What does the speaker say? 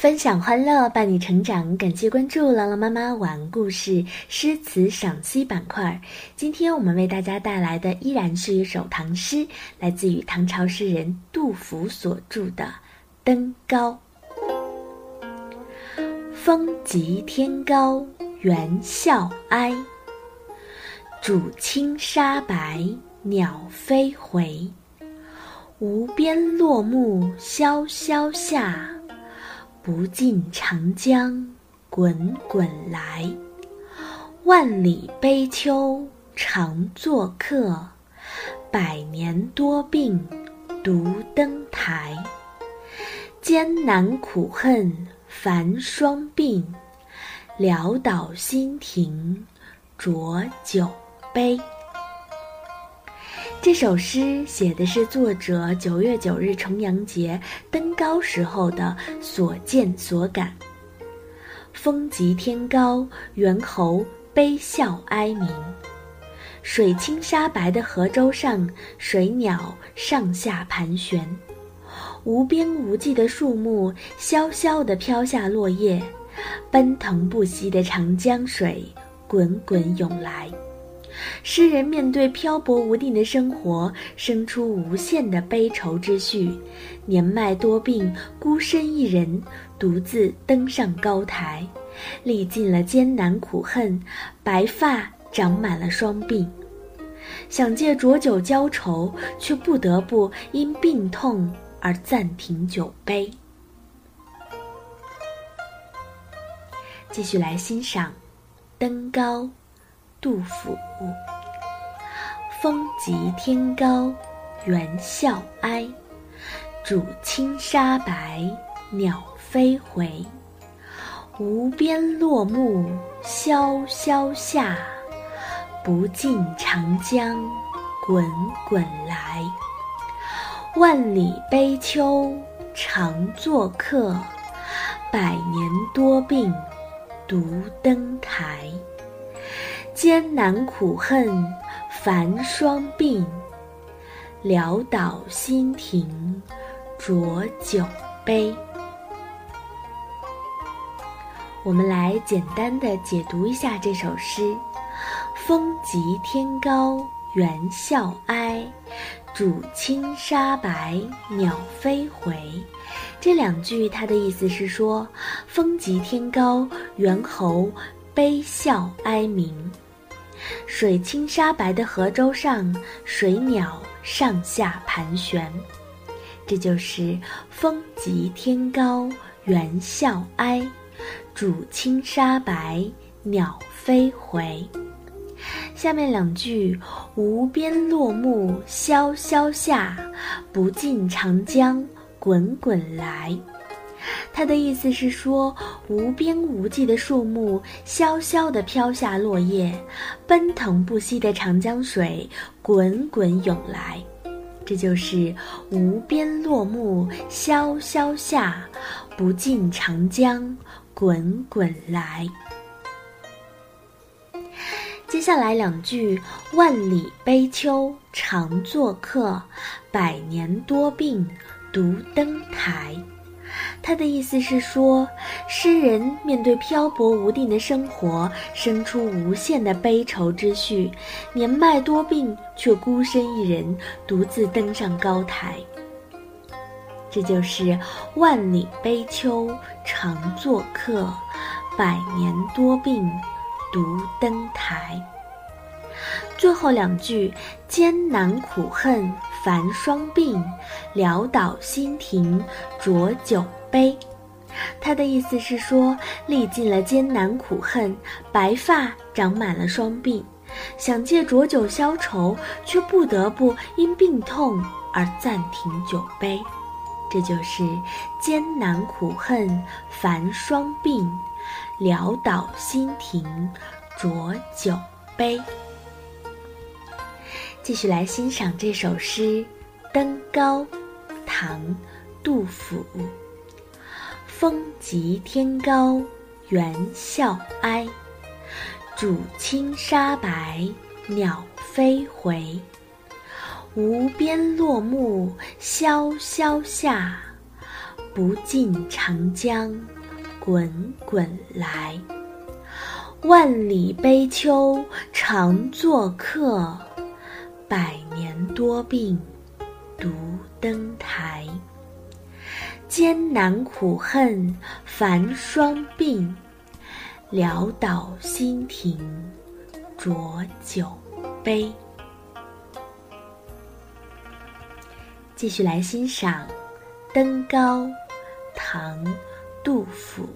分享欢乐，伴你成长。感谢关注朗朗妈妈晚故事诗词赏析板块。今天我们为大家带来的依然是一首唐诗，来自于唐朝诗人杜甫所著的《登高》。风急天高猿啸哀，渚清沙白鸟飞回。无边落木萧萧下。不尽长江滚滚来，万里悲秋常作客，百年多病独登台。艰难苦恨繁霜鬓，潦倒新停浊酒杯。这首诗写的是作者九月九日重阳节登高时候的所见所感。风急天高，猿猴悲啸哀鸣；水清沙白的河舟上，水鸟上下盘旋；无边无际的树木萧萧地飘下落叶，奔腾不息的长江水滚滚涌来。诗人面对漂泊无定的生活，生出无限的悲愁之绪。年迈多病，孤身一人，独自登上高台，历尽了艰难苦恨，白发长满了双鬓。想借浊酒浇愁，却不得不因病痛而暂停酒杯。继续来欣赏《登高》。杜甫：风急天高猿啸哀，渚清沙白鸟飞回。无边落木萧萧下，不尽长江滚滚来。万里悲秋常作客，百年多病独登台。艰难苦恨繁霜鬓，潦倒新停浊酒杯。我们来简单的解读一下这首诗：风急天高猿啸哀，渚清沙白鸟飞回。这两句它的意思是说，风急天高，猿猴悲啸哀鸣。水清沙白的河舟上，水鸟上下盘旋，这就是风急天高猿啸哀，渚清沙白鸟飞回。下面两句无边落木萧萧下，不尽长江滚滚来。他的意思是说，无边无际的树木萧萧地飘下落叶，奔腾不息的长江水滚滚涌来，这就是无边落木萧萧下，不尽长江滚滚来。接下来两句：万里悲秋常作客，百年多病独登台。他的意思是说，诗人面对漂泊无定的生活，生出无限的悲愁之绪，年迈多病，却孤身一人，独自登上高台。这就是万里悲秋常作客，百年多病独登台。最后两句：艰难苦恨繁霜鬓，潦倒新停浊酒杯。他的意思是说，历尽了艰难苦恨，白发长满了双鬓，想借浊酒消愁，却不得不因病痛而暂停酒杯。这就是艰难苦恨繁霜鬓，潦倒新停浊酒杯。继续来欣赏这首诗《登高》，唐·杜甫。风急天高猿啸哀，渚清沙白鸟飞回。无边落木萧萧下，不尽长江滚滚来。万里悲秋常作客，百年多病独登台。艰难苦恨繁霜鬓，潦倒新停浊酒杯。继续来欣赏《登高》，唐·杜甫。